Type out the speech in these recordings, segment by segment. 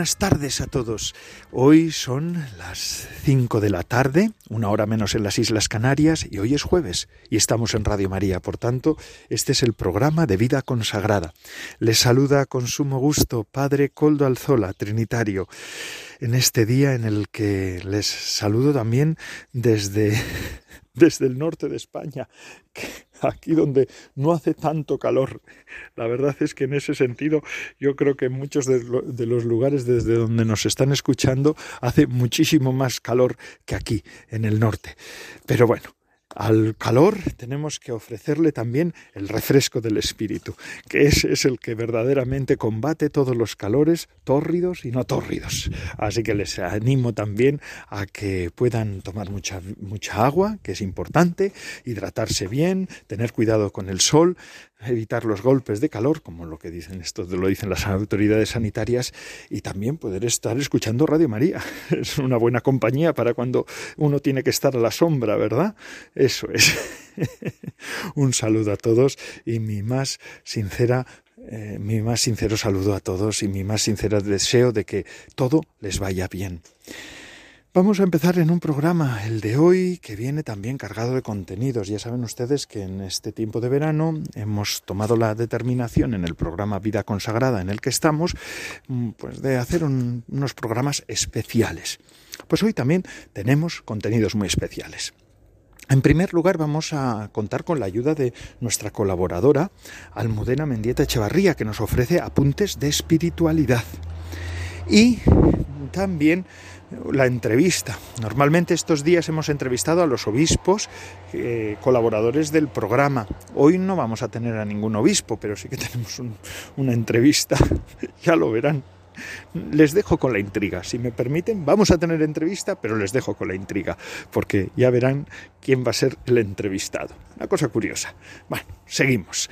Buenas tardes a todos. Hoy son las 5 de la tarde, una hora menos en las Islas Canarias, y hoy es jueves, y estamos en Radio María. Por tanto, este es el programa de vida consagrada. Les saluda con sumo gusto Padre Coldo Alzola, Trinitario, en este día en el que les saludo también desde, desde el norte de España aquí donde no hace tanto calor. La verdad es que en ese sentido yo creo que en muchos de, los lugares desde donde nos están escuchando hace muchísimo más calor que aquí, en el norte. Pero bueno, al calor tenemos que ofrecerle también el refresco del espíritu, que ese es el que verdaderamente combate todos los calores tórridos y no tórridos. Así que les animo también a que puedan tomar mucha, mucha agua, que es importante, hidratarse bien, tener cuidado con el sol, evitar los golpes de calor, como lo que dicen esto, lo dicen las autoridades sanitarias, y también poder estar escuchando Radio María. Es una buena compañía para cuando uno tiene que estar a la sombra, ¿verdad? Eso es. Un saludo a todos y mi más sincera eh, mi más sincero saludo a todos y mi más sincero deseo de que todo les vaya bien. Vamos a empezar en un programa, el de hoy, que viene también cargado de contenidos. Ya saben ustedes que en este tiempo de verano hemos tomado la determinación en el programa Vida Consagrada en el que estamos, mm, pues de hacer unos programas especiales. Pues hoy también tenemos contenidos muy especiales. En primer lugar, vamos a contar con la ayuda de nuestra colaboradora, Almudena Mendieta Echevarría, que nos ofrece apuntes de espiritualidad. Y también la entrevista. Normalmente estos días hemos entrevistado a los obispos, eh, colaboradores del programa. Hoy no vamos a tener a ningún obispo, pero sí que tenemos una entrevista, ya lo verán. Les dejo con la intriga, si me permiten, vamos a tener entrevista, pero les dejo con la intriga, porque ya verán quién va a ser el entrevistado. Una cosa curiosa. Bueno, seguimos.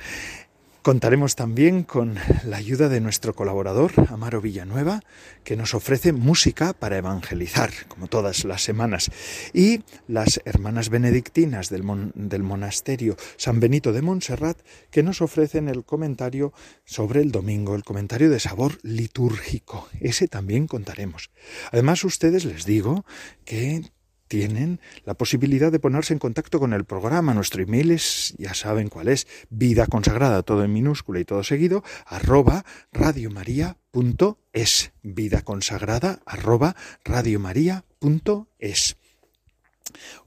Contaremos también con la ayuda de nuestro colaborador, Amaro Villanueva, que nos ofrece música para evangelizar, como todas las semanas, y las hermanas benedictinas del, monasterio San Benito de Montserrat, que nos ofrecen el comentario sobre el domingo, el comentario de sabor litúrgico. Ese también contaremos. Además, ustedes les digo que tienen la posibilidad de ponerse en contacto con el programa. Nuestro email es, ya saben cuál es, vida consagrada, todo en minúscula y todo seguido, arroba radiomaria.es. Vida consagrada, arroba radiomaria.es.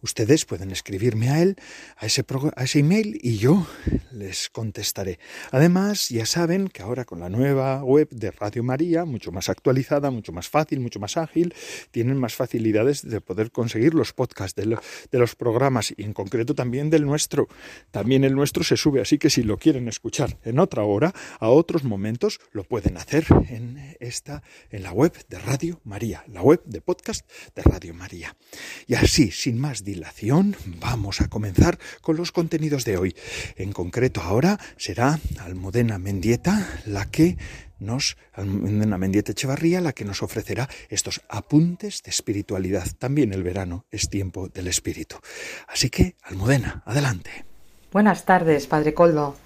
Ustedes pueden escribirme a él, a ese, a ese email, y yo les contestaré. Además, ya saben que ahora con la nueva web de Radio María, mucho más actualizada, mucho más fácil, mucho más ágil, tienen más facilidades de poder conseguir los podcasts de, los programas y en concreto también del nuestro. También el nuestro se sube, así que si lo quieren escuchar en otra hora, a otros momentos, lo pueden hacer en esta, en la web de Radio María, la web de podcast de Radio María. Y así, sin sin más dilación, vamos a comenzar con los contenidos de hoy. En concreto ahora será Almudena Mendieta la que nos, Mendieta la que nos ofrecerá estos apuntes de espiritualidad. También el verano es tiempo del espíritu. Así que, Almudena, adelante. Buenas tardes, Padre Coldo.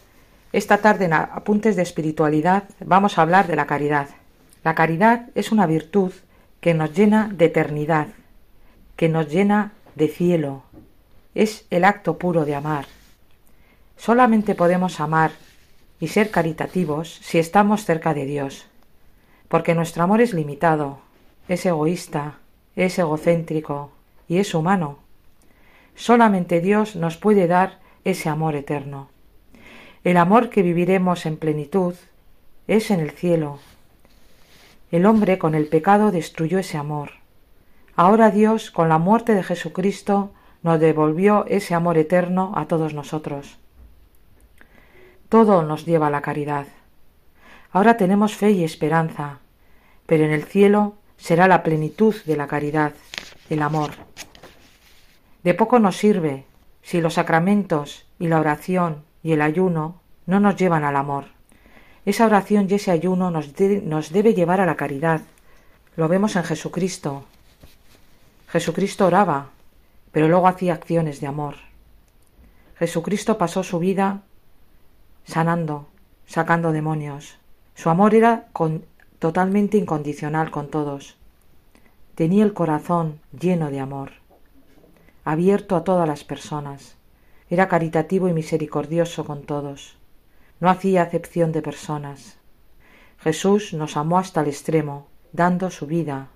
Esta tarde en Apuntes de Espiritualidad vamos a hablar de la caridad. La caridad es una virtud que nos llena de eternidad, que nos llena de cielo, es el acto puro de amar. Solamente podemos amar y ser caritativos si estamos cerca de Dios, porque nuestro amor es limitado, es egoísta, es egocéntrico y es humano. Solamente Dios nos puede dar ese amor eterno. El amor que viviremos en plenitud es en el cielo. El hombre con el pecado destruyó ese amor Ahora Dios, con la muerte de Jesucristo, nos devolvió ese amor eterno a todos nosotros. Todo nos lleva a la caridad. Ahora tenemos fe y esperanza, pero en el cielo será la plenitud de la caridad, el amor. De poco nos sirve si los sacramentos y la oración y el ayuno no nos llevan al amor. Esa oración y ese ayuno nos, nos debe llevar a la caridad. Lo vemos en Jesucristo. Jesucristo oraba, pero luego hacía acciones de amor. Jesucristo pasó su vida sanando, sacando demonios. Su amor era totalmente incondicional con todos. Tenía el corazón lleno de amor, abierto a todas las personas. Era caritativo y misericordioso con todos. No hacía acepción de personas. Jesús nos amó hasta el extremo, dando su vida.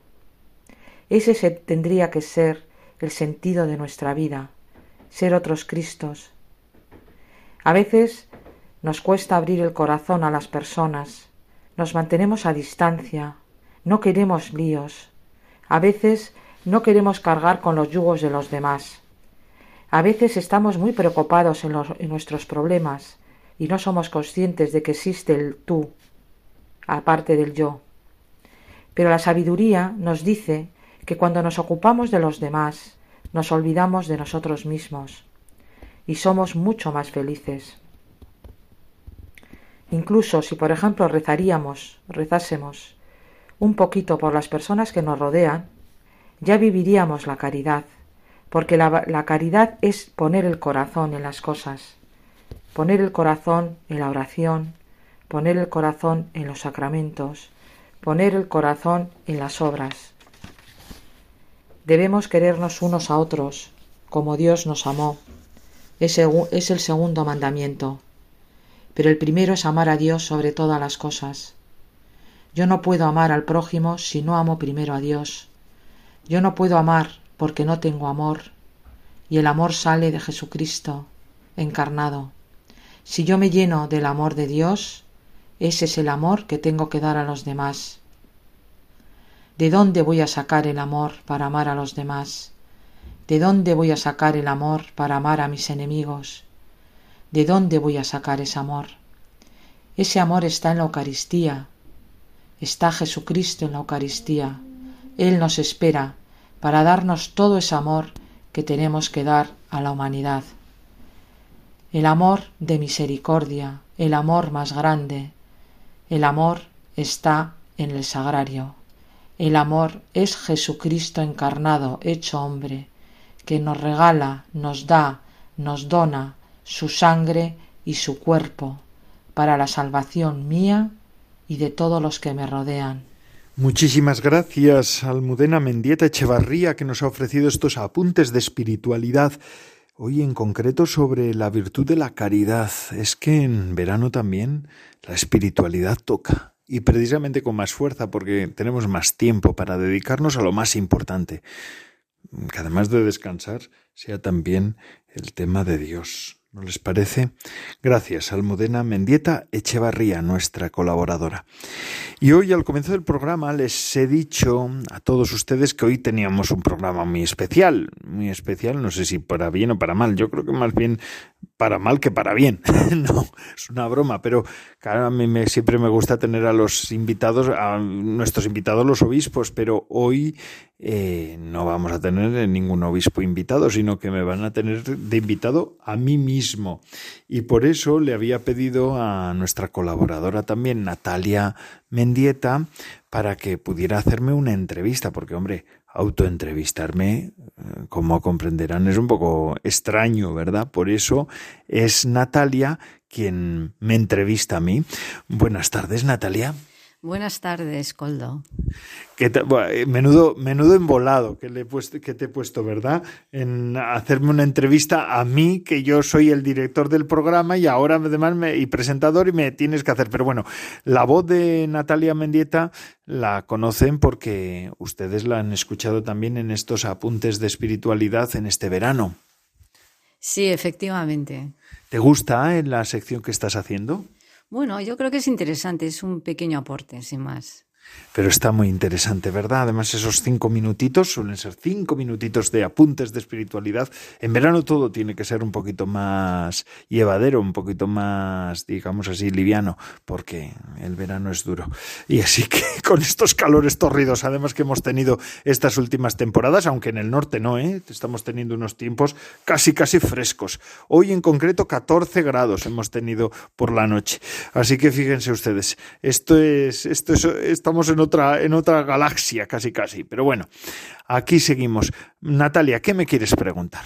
Ese tendría que ser el sentido de nuestra vida, ser otros Cristos. A veces nos cuesta abrir el corazón a las personas, nos mantenemos a distancia, no queremos líos, a veces no queremos cargar con los yugos de los demás. A veces estamos muy preocupados en, en nuestros problemas y no somos conscientes de que existe el tú, aparte del yo. Pero la sabiduría nos dice que cuando nos ocupamos de los demás, nos olvidamos de nosotros mismos y somos mucho más felices. Incluso si, por ejemplo, rezaríamos, rezásemos un poquito por las personas que nos rodean, ya viviríamos la caridad, porque la, la, caridad es poner el corazón en las cosas, poner el corazón en la oración, poner el corazón en los sacramentos, poner el corazón en las obras. Debemos querernos unos a otros, como Dios nos amó. Es el segundo mandamiento pero el primero es amar a Dios sobre todas las cosas. Yo no puedo amar al prójimo si no amo primero a Dios. Yo no puedo amar porque no tengo amor, y el amor sale de Jesucristo, encarnado. Si yo me lleno del amor de Dios, ese es el amor que tengo que dar a los demás. ¿De dónde voy a sacar el amor para amar a los demás? ¿De dónde voy a sacar el amor para amar a mis enemigos? ¿De dónde voy a sacar ese amor? Ese amor está en la Eucaristía. Está Jesucristo en la Eucaristía. Él nos espera para darnos todo ese amor que tenemos que dar a la humanidad. El amor de misericordia, el amor más grande. El amor está en el sagrario. El amor es Jesucristo encarnado, hecho hombre, que nos regala, nos da, nos dona su sangre y su cuerpo para la salvación mía y de todos los que me rodean. Muchísimas gracias, Almudena Mendieta Echevarría, que nos ha ofrecido estos apuntes de espiritualidad. Hoy en concreto sobre la virtud de la caridad. Es que en verano también la espiritualidad toca. Y precisamente con más fuerza, porque tenemos más tiempo para dedicarnos a lo más importante. Que además de descansar, sea también el tema de Dios. ¿No les parece? Gracias, Almudena Mendieta Echevarría, nuestra colaboradora. Y hoy, al comienzo del programa, les he dicho a todos ustedes que hoy teníamos un programa muy especial. Muy especial, no sé si para bien o para mal. Yo creo que más bien para mal que para bien. no, es una broma, pero claro, a mí me, siempre me gusta tener a los invitados, a nuestros invitados los obispos, pero hoy eh, no vamos a tener ningún obispo invitado, sino que me van a tener de invitado a mí mismo. Y por eso le había pedido a nuestra colaboradora también, Natalia Mendieta, para que pudiera hacerme una entrevista, porque hombre, autoentrevistarme, eh, como comprenderán, es un poco extraño, ¿verdad? Por eso es Natalia quien me entrevista a mí. Buenas tardes, Natalia. Buenas tardes, Coldo. Eh, menudo, menudo embolado que, le que te he puesto, ¿verdad? En hacerme una entrevista a mí, que yo soy el director del programa y ahora además me, y presentador y me tienes que hacer. Pero bueno, la voz de Natalia Mendieta la conocen porque ustedes la han escuchado también en estos apuntes de espiritualidad en este verano. Sí, efectivamente. ¿Te gusta en eh, la sección que estás haciendo? Bueno, yo creo que es interesante, es un pequeño aporte, sin más. Pero está muy interesante, ¿verdad? Además, esos cinco minutitos suelen ser cinco minutitos de apuntes de espiritualidad. En verano todo tiene que ser un poquito más llevadero, un poquito más, digamos así, liviano, porque el verano es duro. Y así que con estos calores torridos, además que hemos tenido estas últimas temporadas, aunque en el norte no, ¿eh? estamos teniendo unos tiempos casi, casi frescos. Hoy en concreto 14 grados hemos tenido por la noche. Así que fíjense ustedes, esto es, esto es, estamos en otra, en otra galaxia casi casi. Pero bueno, aquí seguimos. Natalia, ¿qué me quieres preguntar?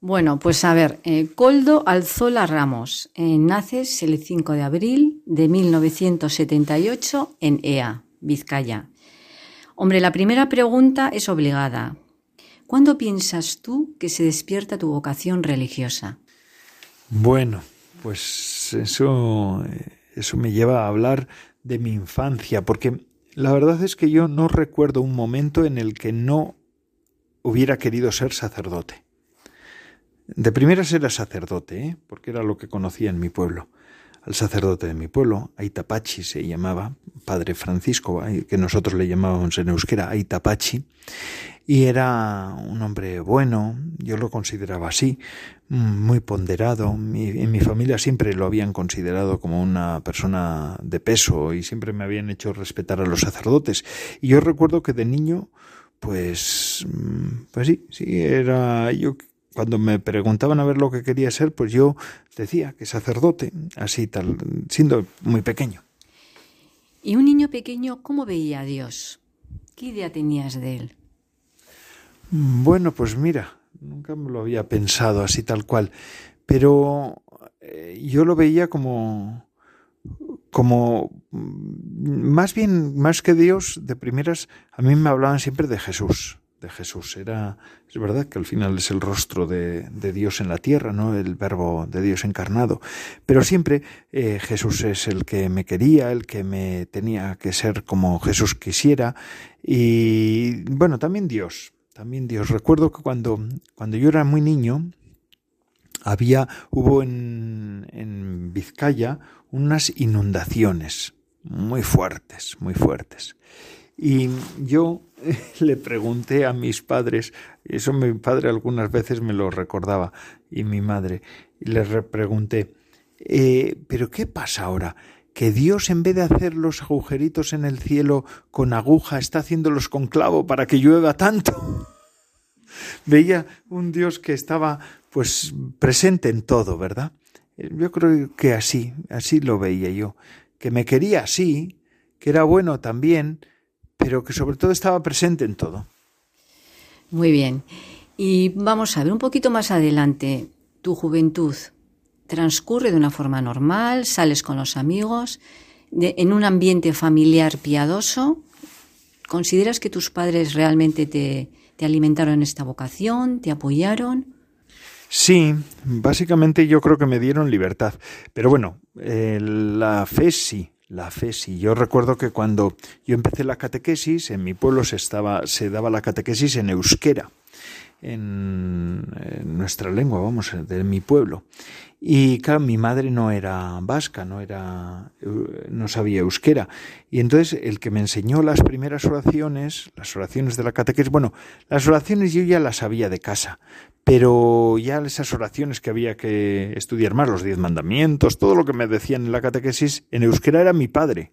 Bueno, pues a ver, eh, Coldo Alzola Ramos, eh, naces el 5 de abril de 1978 en EA, Vizcaya. Hombre, la primera pregunta es obligada. ¿Cuándo piensas tú que se despierta tu vocación religiosa? Bueno, pues eso, eh, eso me lleva a hablar de mi infancia, porque la verdad es que yo no recuerdo un momento en el que no hubiera querido ser sacerdote. De primeras era sacerdote, ¿eh? porque era lo que conocía en mi pueblo. Al sacerdote de mi pueblo, Aitapachi se llamaba, padre Francisco, que nosotros le llamábamos en euskera Aitapachi, y era un hombre bueno, yo lo consideraba así, muy ponderado. en mi familia siempre lo habían considerado como una persona de peso y siempre me habían hecho respetar a los sacerdotes. Y yo recuerdo que de niño, pues, mm, pues sí, sí, era yo cuando me preguntaban a ver lo que quería ser, pues yo decía que sacerdote, así tal, siendo muy pequeño. ¿Y un niño pequeño cómo veía a Dios? ¿Qué idea tenías de él? Bueno, pues mira, nunca me lo había pensado así tal cual, pero eh, yo lo veía como como mm, más bien más que Dios de primeras a mí me hablaban siempre de Jesús de Jesús era es verdad que al final es el rostro de, Dios en la tierra no el verbo de Dios encarnado pero siempre eh, Jesús es el que me quería el que me tenía que ser como Jesús quisiera y bueno también Dios también Dios. Recuerdo que cuando, cuando yo era muy niño, había, hubo en, en Vizcaya unas inundaciones muy fuertes, muy fuertes. Y yo le pregunté a mis padres, eso mi padre algunas veces me lo recordaba, y mi madre, y les pregunté, eh, ¿pero qué pasa ahora? que Dios en vez de hacer los agujeritos en el cielo con aguja, está haciéndolos con clavo para que llueva tanto. Veía un Dios que estaba pues presente en todo, ¿verdad? Yo creo que así, así lo veía yo, que me quería así, que era bueno también, pero que sobre todo estaba presente en todo. Muy bien. Y vamos a ver un poquito más adelante, tu juventud transcurre de una forma normal, sales con los amigos, en un ambiente familiar piadoso. ¿Consideras que tus padres realmente te, te alimentaron esta vocación? ¿Te apoyaron? Sí, básicamente yo creo que me dieron libertad. Pero bueno, eh, la fe sí, la fe sí. Yo recuerdo que cuando yo empecé la catequesis, en mi pueblo se, estaba, se daba la catequesis en euskera, en, en nuestra lengua, vamos, de mi pueblo. Y claro, mi madre no era vasca, no era, no sabía euskera. Y entonces el que me enseñó las primeras oraciones, las oraciones de la catequesis, bueno, las oraciones yo ya las sabía de casa, pero ya esas oraciones que había que estudiar más, los diez mandamientos, todo lo que me decían en la catequesis, en euskera era mi padre.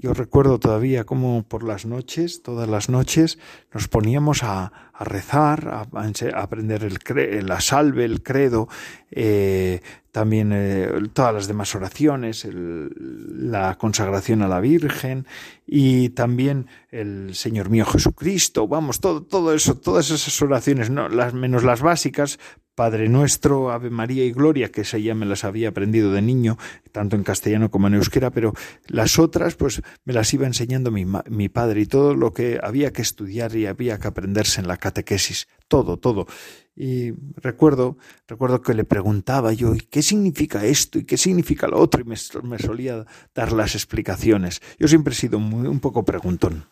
Yo recuerdo todavía cómo por las noches, todas las noches, nos poníamos a, rezar, a, aprender el la salve, el credo, eh, también eh, todas las demás oraciones, la consagración a la Virgen y también el Señor mío Jesucristo, vamos, todo, todo eso, todas esas oraciones, no, las, menos las básicas, Padre Nuestro, Ave María y Gloria, que esa ya me las había aprendido de niño, tanto en castellano como en euskera, pero las otras pues me las iba enseñando mi, mi padre y todo lo que había que estudiar y había que aprenderse en la catequesis, todo, todo. Y recuerdo, recuerdo que le preguntaba yo, ¿qué significa esto? ¿Y qué significa lo otro? Y me, solía dar las explicaciones. Yo siempre he sido muy, un poco preguntón.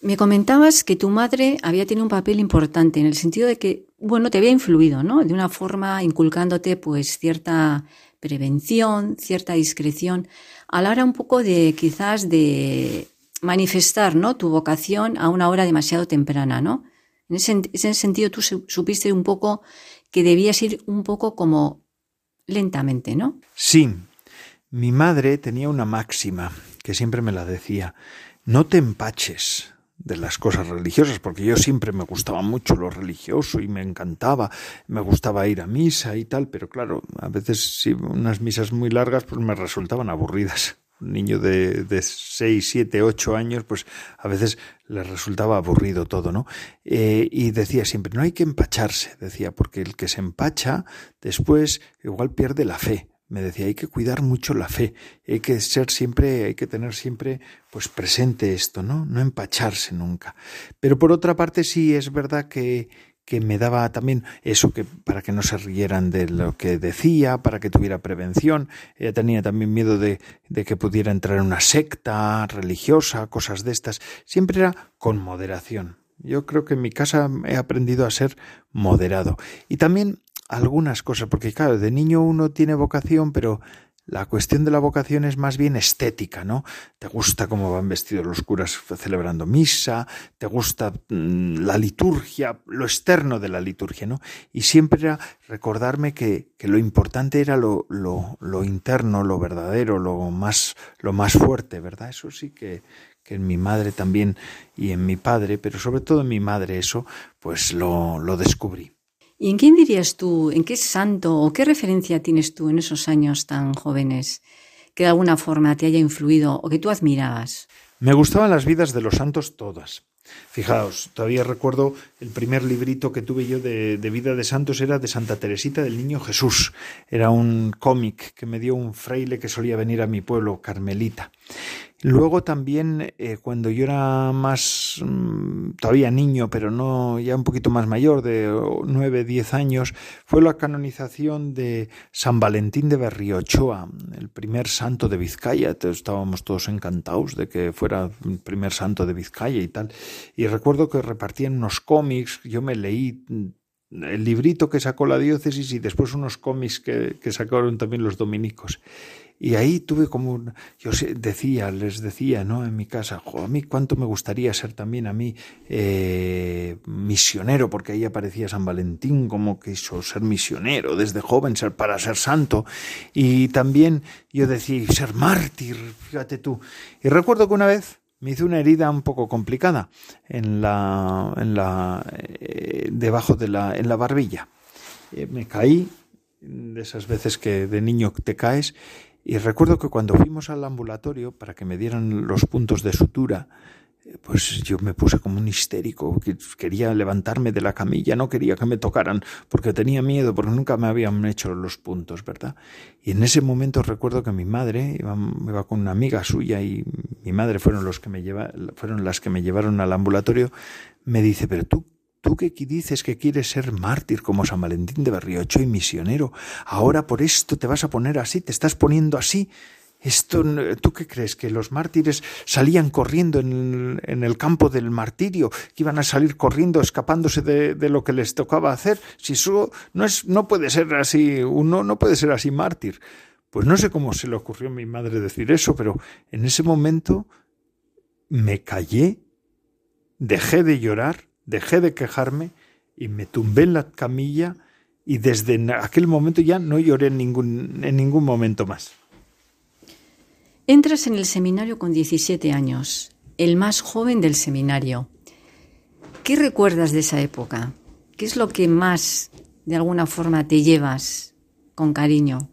Me comentabas que tu madre había tenido un papel importante en el sentido de que, bueno, te había influido, ¿no? De una forma inculcándote pues cierta prevención, cierta discreción, a la hora un poco de quizás de, manifestar, ¿no? Tu vocación a una hora demasiado temprana, ¿no? En ese, sentido tú supiste un poco que debías ir un poco como lentamente, ¿no? Sí. Mi madre tenía una máxima que siempre me la decía, no te empaches de las cosas religiosas, porque yo siempre me gustaba mucho lo religioso y me encantaba, me gustaba ir a misa y tal, pero claro, a veces si unas misas muy largas pues me resultaban aburridas. Niño de, de 6, 7, 8 años, pues a veces le resultaba aburrido todo, ¿no? Eh, y decía siempre, no hay que empacharse, decía, porque el que se empacha después igual pierde la fe me decía, hay que cuidar mucho la fe, hay que ser siempre, hay que tener siempre pues presente esto, ¿no? No empacharse nunca. Pero por otra parte sí es verdad que, que me daba también eso que para que no se rieran de lo que decía, para que tuviera prevención. Ella tenía también miedo de, de que pudiera entrar en una secta religiosa, cosas de estas. Siempre era con moderación. Yo creo que en mi casa he aprendido a ser moderado. Y también algunas cosas, porque claro, de niño uno tiene vocación, pero la cuestión de la vocación es más bien estética, ¿no? Te gusta cómo van vestidos los curas celebrando misa, te gusta mm, la liturgia, lo externo de la liturgia, ¿no? Y siempre era recordarme que, que lo importante era lo, lo, lo, interno, lo verdadero, lo más, lo más fuerte, ¿verdad? Eso sí que, que en mi madre también y en mi padre, pero sobre todo en mi madre eso, pues lo, lo descubrí. ¿Y en quién dirías tú, en qué santo o qué referencia tienes tú en esos años tan jóvenes que de alguna forma te haya influido o que tú admirabas? Me gustaban las vidas de los santos todas. Fijaos, todavía recuerdo el primer librito que tuve yo de, de, vida de santos era de Santa Teresita del Niño Jesús. Era un cómic que me dio un fraile que solía venir a mi pueblo, Carmelita. Luego también, eh, cuando yo era más, mmm, todavía niño, pero no ya un poquito más mayor, de nueve, diez años, fue la canonización de San Valentín de Berriochoa, el primer santo de Vizcaya. Estábamos todos encantados de que fuera el primer santo de Vizcaya y tal. Y recuerdo que repartían unos cómics, yo me leí el librito que sacó la diócesis y después unos cómics que, que sacaron también los dominicos. Y ahí tuve como, yo decía, les decía, ¿no? En mi casa, a mí cuánto me gustaría ser también a mí eh, misionero, porque ahí aparecía San Valentín como quiso ser misionero desde joven, ser para ser santo. Y también yo decía, ser mártir, fíjate tú. Y recuerdo que una vez me hice una herida un poco complicada en la, en la, eh, debajo de la, en la barbilla. Eh, me caí de esas veces que de niño te caes y recuerdo que cuando fuimos al ambulatorio para que me dieran los puntos de sutura, pues yo me puse como un histérico, quería levantarme de la camilla, no quería que me tocaran, porque tenía miedo, porque nunca me habían hecho los puntos, ¿verdad? Y en ese momento recuerdo que mi madre iba, con una amiga suya y mi madre fueron los que me lleva, fueron las que me llevaron al ambulatorio, me dice, pero tú Tú que dices que quieres ser mártir como San Valentín de Berriocho y misionero, ahora por esto te vas a poner así, te estás poniendo así. Esto, ¿Tú qué crees? ¿Que los mártires salían corriendo en, en el campo del martirio? ¿Que iban a salir corriendo, escapándose de, de, lo que les tocaba hacer? Si eso no, es, no puede ser así, uno no puede ser así mártir. Pues no sé cómo se le ocurrió a mi madre decir eso, pero en ese momento me callé, dejé de llorar dejé de quejarme y me tumbé en la camilla y desde aquel momento ya no lloré en ningún, en ningún momento más. Entras en el seminario con 17 años, el más joven del seminario. ¿Qué recuerdas de esa época? ¿Qué es lo que más, de alguna forma, te llevas con cariño?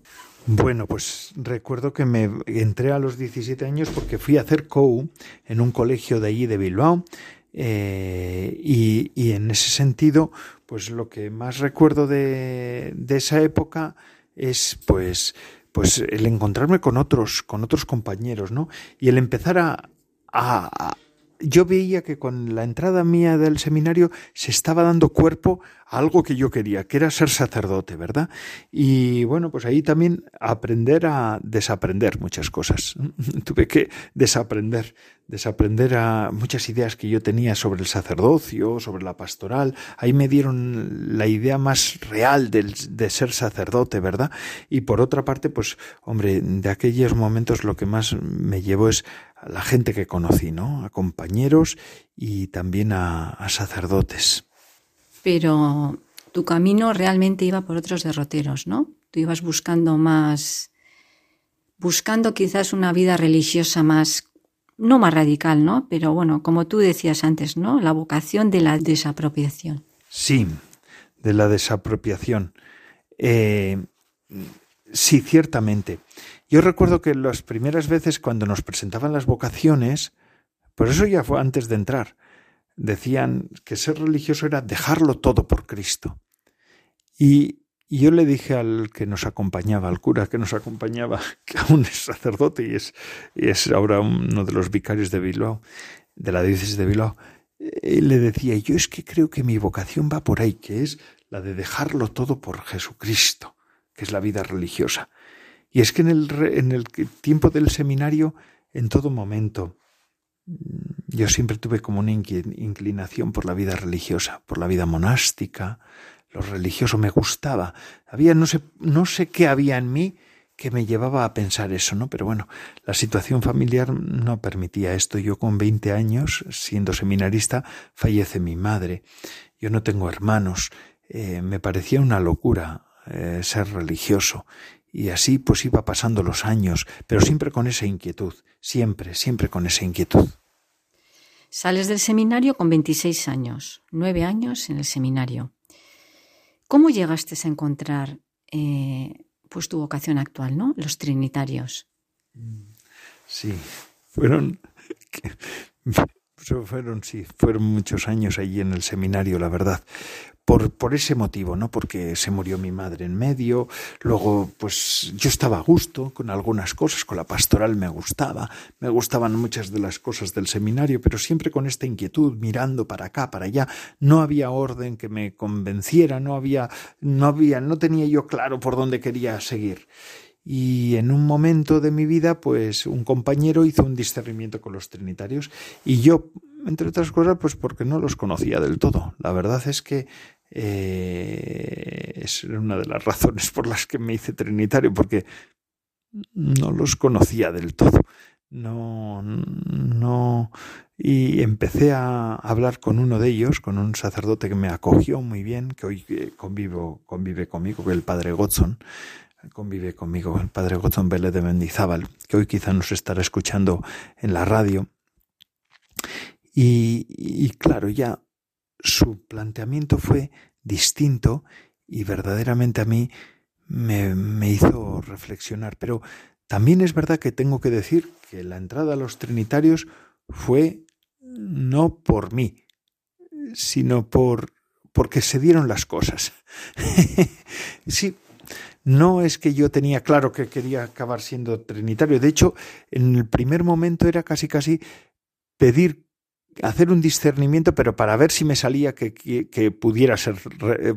Bueno, pues recuerdo que me entré a los 17 años porque fui a hacer COU en un colegio de allí de Bilbao eh, y, y, en ese sentido, pues lo que más recuerdo de, de esa época es pues, pues el encontrarme con otros, con otros compañeros, ¿no? Y el empezar a, a, yo veía que con la entrada mía del seminario se estaba dando cuerpo a algo que yo quería, que era ser sacerdote, ¿verdad? Y bueno, pues ahí también aprender a desaprender muchas cosas. Tuve que desaprender, desaprender a muchas ideas que yo tenía sobre el sacerdocio, sobre la pastoral. Ahí me dieron la idea más real de, ser sacerdote, ¿verdad? Y por otra parte, pues, hombre, de aquellos momentos lo que más me llevó es la gente que conocí, ¿no? A compañeros y también a, a sacerdotes. Pero tu camino realmente iba por otros derroteros, ¿no? Tú ibas buscando más, buscando quizás una vida religiosa más, no más radical, ¿no? Pero bueno, como tú decías antes, ¿no? La vocación de la desapropiación. Sí, de la desapropiación. Eh, sí, ciertamente. Yo recuerdo que las primeras veces cuando nos presentaban las vocaciones, por eso ya fue antes de entrar, decían que ser religioso era dejarlo todo por Cristo. Y, yo le dije al que nos acompañaba, al cura que nos acompañaba, que aún es sacerdote y es, ahora uno de los vicarios de Bilbao, de la diócesis de Bilbao, y le decía, yo es que creo que mi vocación va por ahí, que es la de dejarlo todo por Jesucristo, que es la vida religiosa. Y es que en el, en el tiempo del seminario, en todo momento, yo siempre tuve como una inclinación por la vida religiosa, por la vida monástica, lo religioso me gustaba. Había no sé, no sé qué había en mí que me llevaba a pensar eso, ¿no? Pero bueno, la situación familiar no permitía esto. Yo con 20 años, siendo seminarista, fallece mi madre. Yo no tengo hermanos. Eh, me parecía una locura eh, ser religioso. Y así pues iba pasando los años, pero siempre con esa inquietud, siempre, siempre con esa inquietud. Sales del seminario con 26 años, nueve años en el seminario. ¿Cómo llegaste a encontrar eh, pues tu vocación actual, ¿no? Los trinitarios. Sí, fueron fueron sí, fueron muchos años allí en el seminario, la verdad por, por ese motivo, ¿no? Porque se murió mi madre en medio, luego pues yo estaba a gusto con algunas cosas, con la pastoral me gustaba, me gustaban muchas de las cosas del seminario, pero siempre con esta inquietud, mirando para acá, para allá, no había orden que me convenciera, no había, no había, no tenía yo claro por dónde quería seguir. Y en un momento de mi vida, pues un compañero hizo un discernimiento con los trinitarios y yo, entre otras cosas, pues porque no los conocía del todo. La verdad es que eh, es una de las razones por las que me hice trinitario, porque no los conocía del todo. No, no. Y empecé a hablar con uno de ellos, con un sacerdote que me acogió muy bien, que hoy eh, convivo, convive conmigo, que el padre Godson, convive conmigo, el padre Godson Vélez de Mendizábal, que hoy quizá nos estará escuchando en la radio. Y, y claro, ya su planteamiento fue distinto y verdaderamente a mí me, me, hizo reflexionar. Pero también es verdad que tengo que decir que la entrada a los trinitarios fue no por mí, sino por porque se dieron las cosas. sí, no es que yo tenía claro que quería acabar siendo trinitario. De hecho, en el primer momento era casi casi pedir hacer un discernimiento, pero para ver si me salía que, que, pudiera, ser,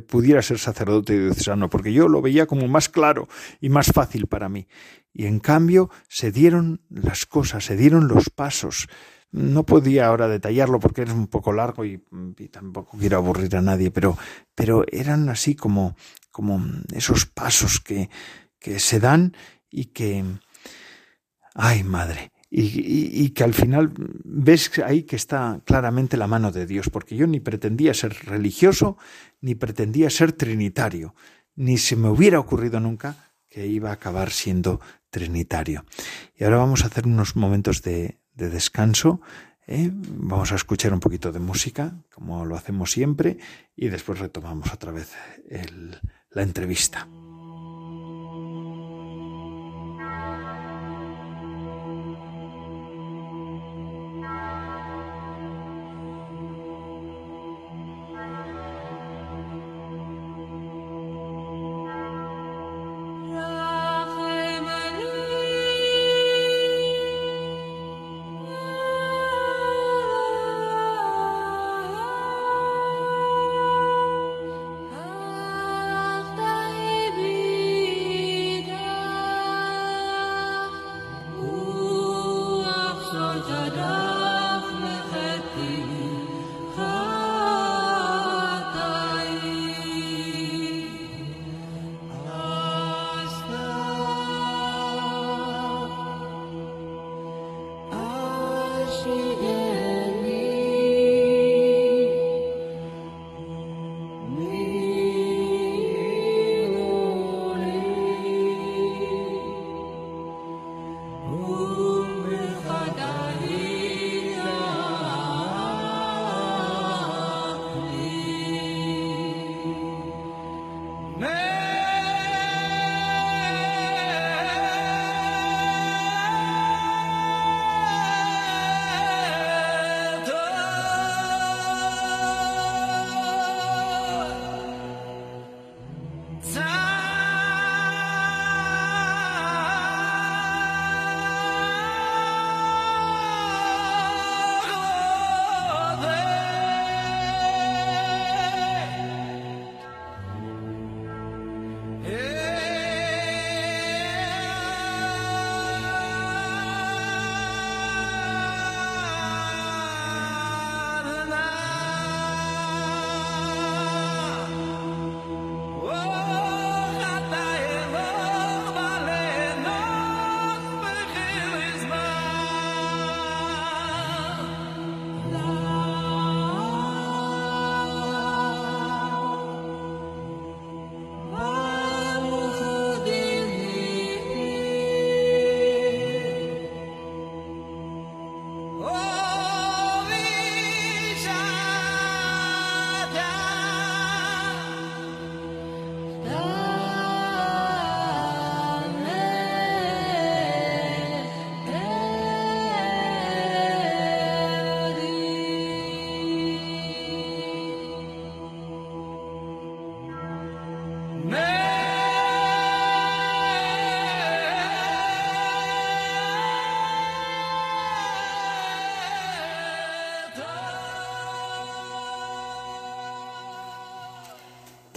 pudiera ser sacerdote diocesano, porque yo lo veía como más claro y más fácil para mí. Y en cambio se dieron las cosas, se dieron los pasos. No podía ahora detallarlo porque es un poco largo y, y, tampoco quiero aburrir a nadie, pero, pero eran así como, como esos pasos que, que se dan y que... Ay, madre, y, que al final ves ahí que está claramente la mano de Dios, porque yo ni pretendía ser religioso, ni pretendía ser trinitario, ni se me hubiera ocurrido nunca que iba a acabar siendo trinitario. Y ahora vamos a hacer unos momentos de, descanso, ¿eh? vamos a escuchar un poquito de música, como lo hacemos siempre, y después retomamos otra vez la entrevista.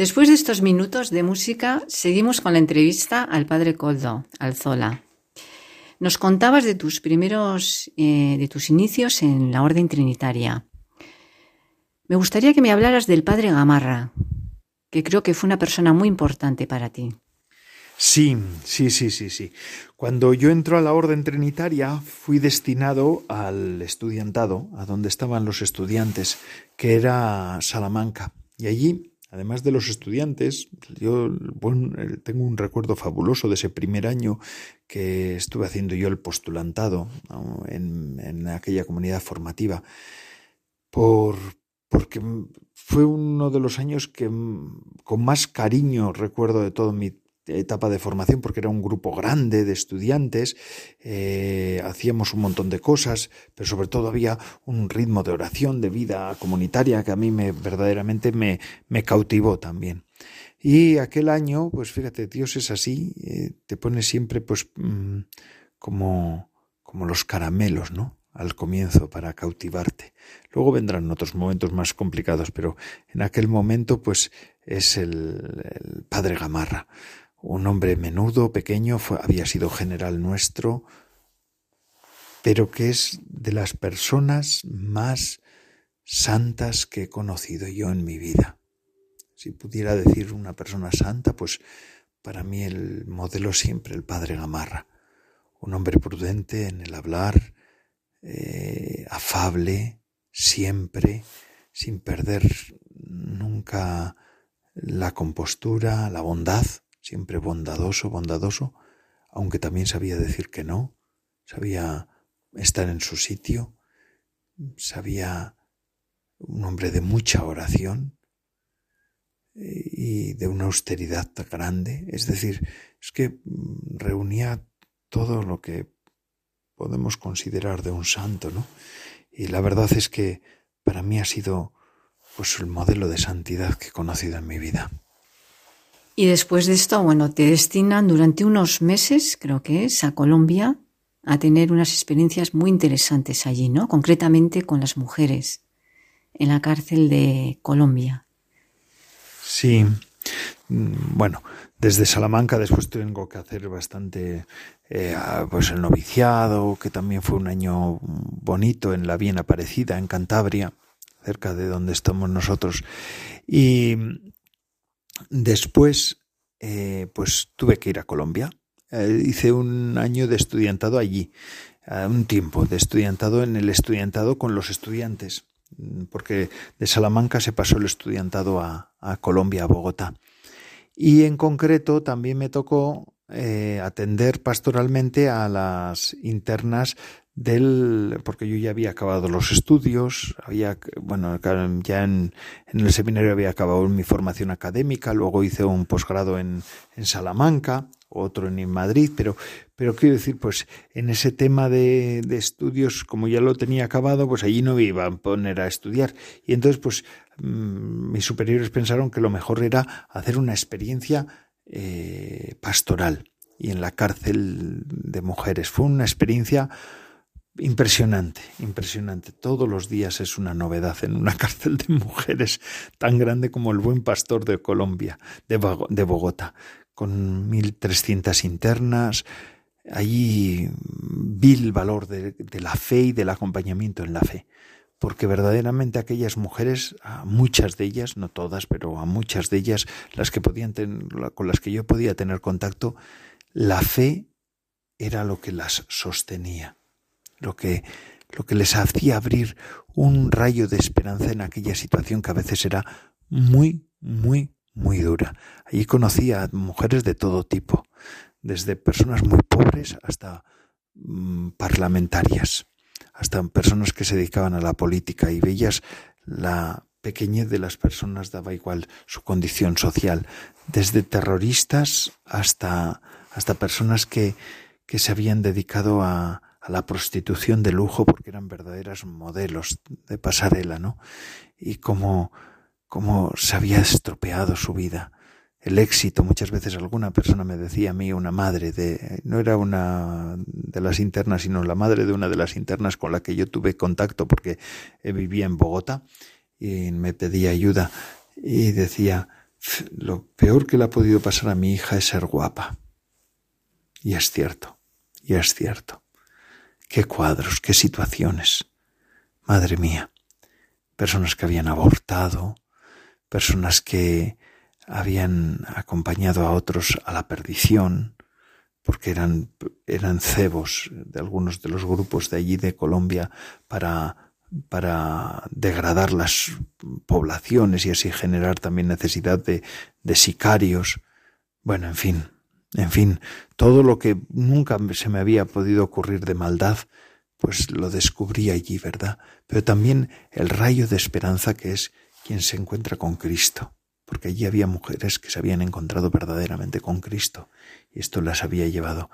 Después de estos minutos de música, seguimos con la entrevista al padre Coldo, Alzola. Nos contabas de tus primeros, eh, de tus inicios en la orden trinitaria. Me gustaría que me hablaras del padre Gamarra, que creo que fue una persona muy importante para ti. Sí, sí, sí, sí, sí. Cuando yo entro a la orden trinitaria fui destinado al estudiantado, a donde estaban los estudiantes, que era Salamanca. Y allí Además de los estudiantes, yo tengo un recuerdo fabuloso de ese primer año que estuve haciendo yo el postulantado en, aquella comunidad formativa, por, porque fue uno de los años que con más cariño recuerdo de todo mi etapa de formación porque era un grupo grande de estudiantes, eh, hacíamos un montón de cosas, pero sobre todo había un ritmo de oración, de vida comunitaria que a mí me verdaderamente me, me cautivó también. Y aquel año, pues fíjate, Dios es así, eh, te pone siempre pues mm, como, como los caramelos, ¿no? al comienzo para cautivarte. Luego vendrán otros momentos más complicados, pero en aquel momento pues es el, el padre Gamarra un hombre menudo, pequeño, había sido general nuestro, pero que es de las personas más santas que he conocido yo en mi vida. Si pudiera decir una persona santa, pues para mí el modelo siempre el padre Gamarra, un hombre prudente en el hablar, eh, afable, siempre, sin perder nunca la compostura, la bondad, siempre bondadoso, bondadoso, aunque también sabía decir que no, sabía estar en su sitio, sabía un hombre de mucha oración y de una austeridad tan grande, es decir, es que reunía todo lo que podemos considerar de un santo, ¿no? Y la verdad es que para mí ha sido pues el modelo de santidad que he conocido en mi vida. Y después de esto, bueno, te destinan durante unos meses, creo que es, a Colombia a tener unas experiencias muy interesantes allí, ¿no? Concretamente con las mujeres en la cárcel de Colombia. Sí. Mm, bueno, desde Salamanca después tengo que hacer bastante, eh, pues el noviciado, que también fue un año bonito en la bien aparecida, en Cantabria, cerca de donde estamos nosotros. Y Después, eh, pues tuve que ir a Colombia. Eh, hice un año de estudiantado allí, un tiempo de estudiantado en el estudiantado con los estudiantes, mm, porque de Salamanca se pasó el estudiantado a, Colombia, a Bogotá. Y en concreto también me tocó eh, atender pastoralmente a las internas del porque yo ya había acabado los estudios, había bueno, ya en, el seminario había acabado mi formación académica, luego hice un posgrado en, en Salamanca, otro en Madrid, pero pero quiero decir, pues en ese tema de, de, estudios, como ya lo tenía acabado, pues allí no me iba a poner a estudiar. Y entonces, pues mm, mis superiores pensaron que lo mejor era hacer una experiencia eh, pastoral y en la cárcel de mujeres. Fue una experiencia Impresionante, impresionante. Todos los días es una novedad en una cárcel de mujeres tan grande como el Buen Pastor de Colombia, de, Bogotá, con 1.300 internas. Allí vi el valor de, la fe y del acompañamiento en la fe, porque verdaderamente aquellas mujeres, a muchas de ellas, no todas, pero a muchas de ellas, las que podían con las que yo podía tener contacto, la fe era lo que las sostenía lo que, lo que les hacía abrir un rayo de esperanza en aquella situación que a veces era muy, muy, muy dura. Allí conocía a mujeres de todo tipo, desde personas muy pobres hasta mm, parlamentarias, hasta personas que se dedicaban a la política y veías la pequeñez de las personas daba igual su condición social, desde terroristas hasta, hasta personas que, que se habían dedicado a, a la prostitución de lujo porque eran verdaderas modelos de pasarela, ¿no? Y cómo, cómo se había estropeado su vida. El éxito, muchas veces alguna persona me decía a mí, una madre de, no era una de las internas, sino la madre de una de las internas con la que yo tuve contacto porque vivía en Bogotá y me pedía ayuda y decía, lo peor que le ha podido pasar a mi hija es ser guapa. Y es cierto, y es cierto. Qué cuadros, qué situaciones. Madre mía. Personas que habían abortado, personas que habían acompañado a otros a la perdición, porque eran, eran cebos de algunos de los grupos de allí de Colombia para, para degradar las poblaciones y así generar también necesidad de, de sicarios. Bueno, en fin, en fin, todo lo que nunca se me había podido ocurrir de maldad, pues lo descubrí allí, ¿verdad? Pero también el rayo de esperanza que es quien se encuentra con Cristo, porque allí había mujeres que se habían encontrado verdaderamente con Cristo, y esto las había llevado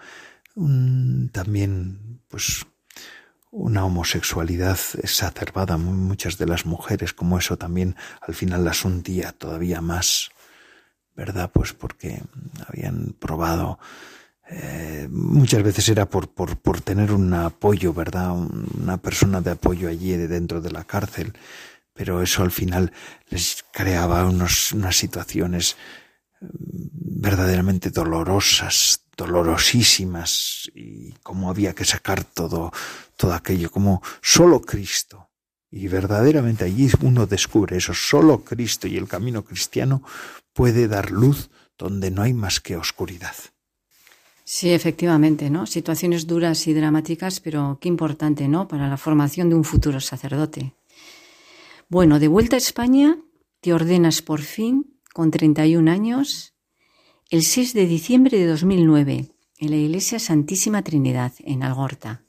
también, pues, una homosexualidad exacerbada, muchas de las mujeres, como eso también al final las hundía todavía más, ¿verdad? Pues porque habían probado eh, muchas veces era por, por, por, tener un apoyo, ¿verdad? Una persona de apoyo allí dentro de la cárcel, pero eso al final les creaba unos, unas situaciones mm, verdaderamente dolorosas, dolorosísimas, y cómo había que sacar todo, todo aquello, como solo Cristo. Y verdaderamente allí uno descubre eso, solo Cristo y el camino cristiano puede dar luz donde no hay más que oscuridad. Sí, efectivamente, ¿no? Situaciones duras y dramáticas, pero qué importante, ¿no? Para la formación de un futuro sacerdote. Bueno, de vuelta a España, te ordenas por fin, con 31 años, el 6 de diciembre de 2009, en la Iglesia Santísima Trinidad, en Algorta.